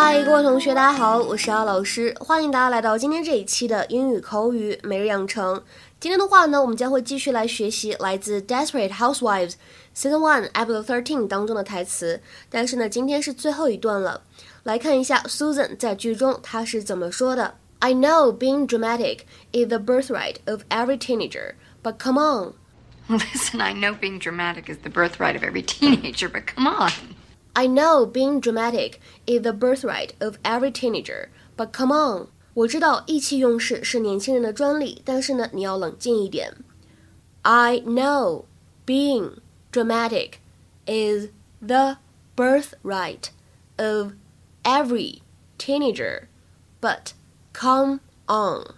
嗨，各位同学，大家好，我是姚老师，欢迎大家来到今天这一期的英语口语每日养成。今天的话呢，我们将会继续来学习来自《Desperate Housewives》Season One Episode Thirteen 当中的台词。但是呢，今天是最后一段了。来看一下 Susan 在剧中她是怎么说的：“I know being dramatic is the birthright of every teenager, but come on.” Listen, I know being dramatic is the birthright of every teenager, but come on. I know being dramatic is the birthright of every teenager, but come on. 我知道意气用事是年轻人的专利，但是呢，你要冷静一点。I know being dramatic is the birthright of every teenager, but come on.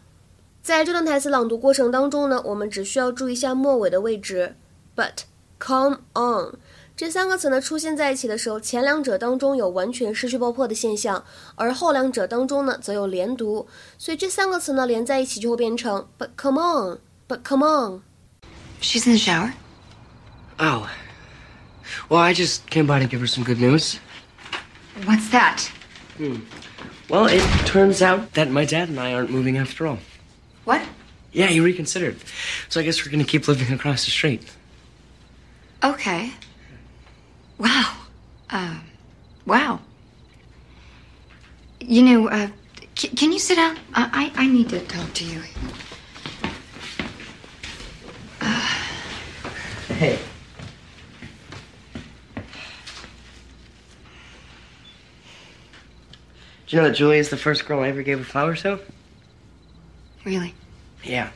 在这段台词朗读过程当中呢，我们只需要注意一下末尾的位置，but come on。 这三个词呢出现在一起的时候，前两者当中有完全失去爆破的现象，而后两者当中呢则有连读，所以这三个词呢连在一起就会变成 But come on, but come on. She's in the shower. Oh. Well, I just came by to give her some good news. What's that? Well, it turns out that my dad and I aren't moving after all. What? Yeah, he reconsidered. So I guess we're gonna keep living across the street. Okay. Wow. Uh, wow. You know, uh, c- can you sit down? I, I I need to talk to you. Hey. Do you know that Julie is the first girl I ever gave a flower to? Really? Yeah.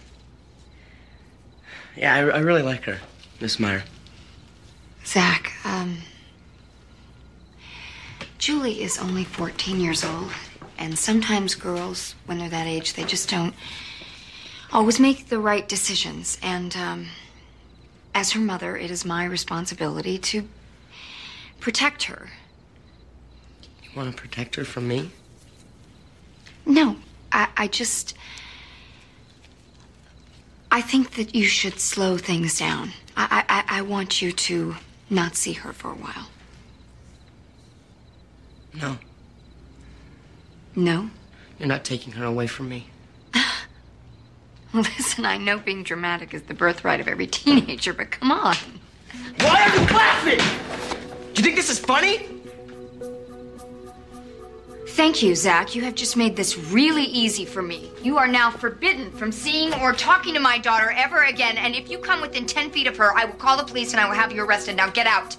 Yeah, I, I really like her, Miss Meyer. Zach, um, Julie is only 14 years old, and sometimes girls, when they're that age, they just don't always make the right decisions. And um, as her mother, it is my responsibility to protect her. You want to protect her from me? No, I, I just. I think that you should slow things down. I, I, I want you to not see her for a while. No, No? you're not taking her away from me. Listen, I know being dramatic is the birthright of every teenager, but come on. Why are you laughing? Do you think this is funny? Thank you, Zach. You have just made this really easy for me. You are now forbidden from seeing or talking to my daughter ever again, and if you come within 10 feet of her, I will call the police and I will have you arrested. Now get out.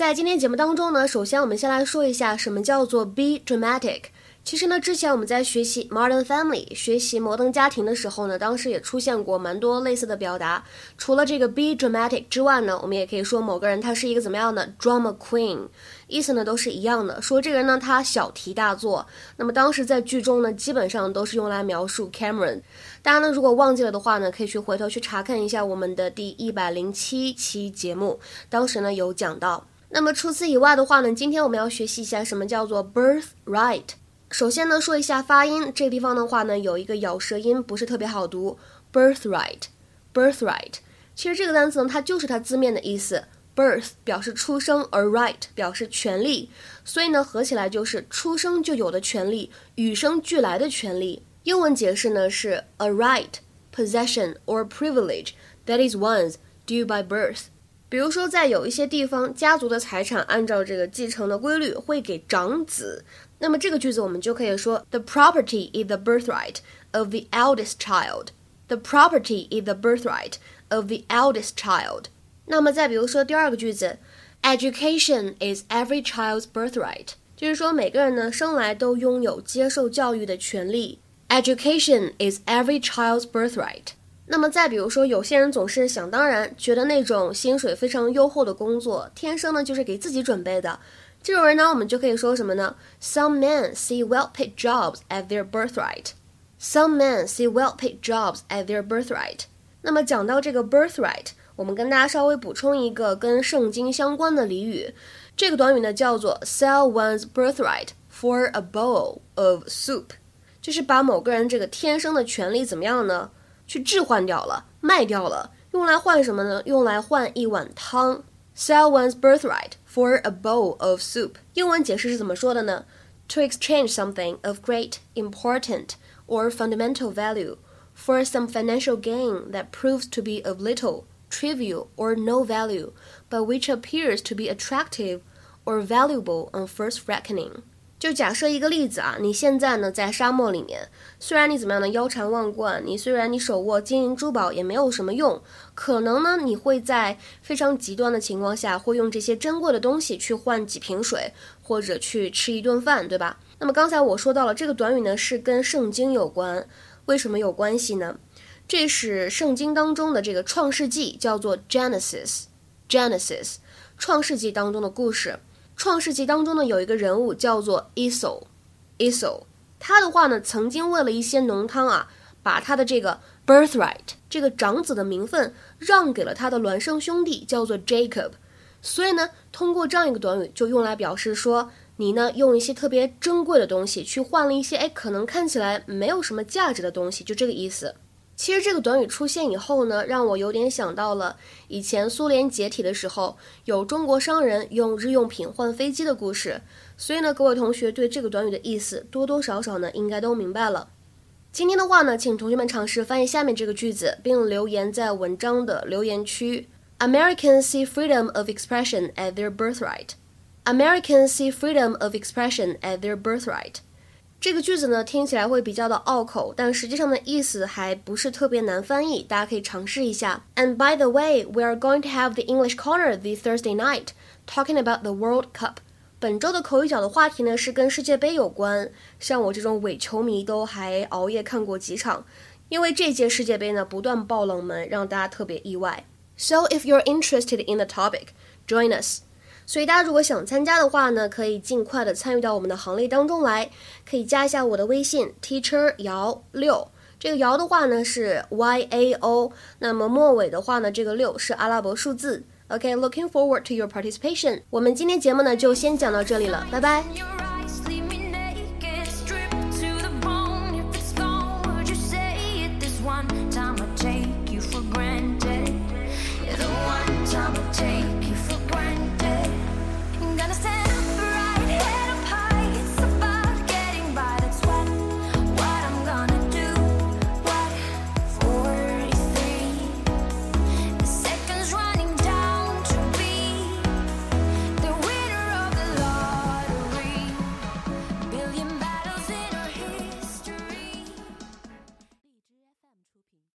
在今天节目当中呢，首先我们先来说一下什么叫做 be dramatic。其实呢，之前我们在学习 Modern Family、学习摩登家庭的时候呢，当时也出现过蛮多类似的表达。除了这个 be dramatic 之外呢，我们也可以说某个人他是一个怎么样的 drama queen，意思呢都是一样的。说这个人呢，他小题大做。那么当时在剧中呢，基本上都是用来描述 Cameron。大家呢，如果忘记了的话呢，可以去回头去查看一下我们的第一百零七期节目，当时呢有讲到。那么除此以外的话呢，今天我们要学习一下什么叫做 birthright。首先呢，说一下发音，这个地方的话呢，有一个咬舌音，不是特别好读，birthright，birthright。其实这个单词呢，它就是它字面的意思，birth 表示出生，而 right 表示权利，所以呢，合起来就是出生就有的权利，与生俱来的权利。英文解释呢是 a right, possession or privilege that is one's due by birth。比如说，在有一些地方，家族的财产按照这个继承的规律会给长子。那么这个句子我们就可以说，The property is the birthright of the eldest child. The property is the birthright of the eldest child. 那么再比如说第二个句子，Education is every child's birthright. 就是说每个人呢生来都拥有接受教育的权利。Education is every child's birthright. 那么再比如说，有些人总是想当然，觉得那种薪水非常优厚的工作，天生呢就是给自己准备的。这种人呢，我们就可以说什么呢？Some men see well-paid jobs as their birthright. Some men see well-paid jobs as their birthright. 那么讲到这个 birthright，我们跟大家稍微补充一个跟圣经相关的俚语。这个短语呢叫做 sell one's birthright for a bowl of soup，就是把某个人这个天生的权利怎么样呢？去置换掉了，卖掉了，用来换什么呢？用来换一碗汤。 Sell one's birthright for a bowl of soup。英文解释是怎么说的呢？To exchange something of great, important, or fundamental value for some financial gain that proves to be of little, trivial, or no value, but which appears to be attractive or valuable on first reckoning. 就假设一个例子啊，你现在呢在沙漠里面，虽然你怎么样呢腰缠万贯，你虽然你手握金银珠宝也没有什么用，可能呢你会在非常极端的情况下，会用这些珍贵的东西去换几瓶水，或者去吃一顿饭，对吧？那么刚才我说到了这个短语呢是跟圣经有关，为什么有关系呢？这是圣经当中的这个创世纪，叫做 Genesis，Genesis，创世纪当中的故事。创世纪当中呢，有一个人物叫做 Esau，Esau，他的话呢，曾经为了一些浓汤啊，把他的这个 birthright 这个长子的名分让给了他的孪生兄弟，叫做 Jacob。所以呢，通过这样一个短语，就用来表示说，你呢用一些特别珍贵的东西去换了一些哎，可能看起来没有什么价值的东西，就这个意思。其实这个短语出现以后呢，让我有点想到了以前苏联解体的时候，有中国商人用日用品换飞机的故事。所以呢，各位同学对这个短语的意思多多少少呢应该都明白了。今天的话呢，请同学们尝试翻译下面这个句子，并留言在文章的留言区。Americans see freedom of expression as their birthright. Americans see freedom of expression as their birthright. 这个句子呢听起来会比较的拗口，但实际上的意思还不是特别难翻译，大家可以尝试一下。And by the way, we are going to have the English corner this Thursday night, talking about the World Cup. 本周的口语角的话题呢是跟世界杯有关，像我这种伪球迷都还熬夜看过几场，因为这届世界杯呢不断爆冷门，让大家特别意外。So if you're interested in the topic, join us. 所以大家如果想参加的话呢，可以尽快的参与到我们的行列当中来，可以加一下我的微信 teacher 姚六，这个姚的话呢是 Y A O，那么末尾的话呢，这个六是阿拉伯数字。OK，looking forward to your participation。我们今天节目呢就先讲到这里了，拜拜。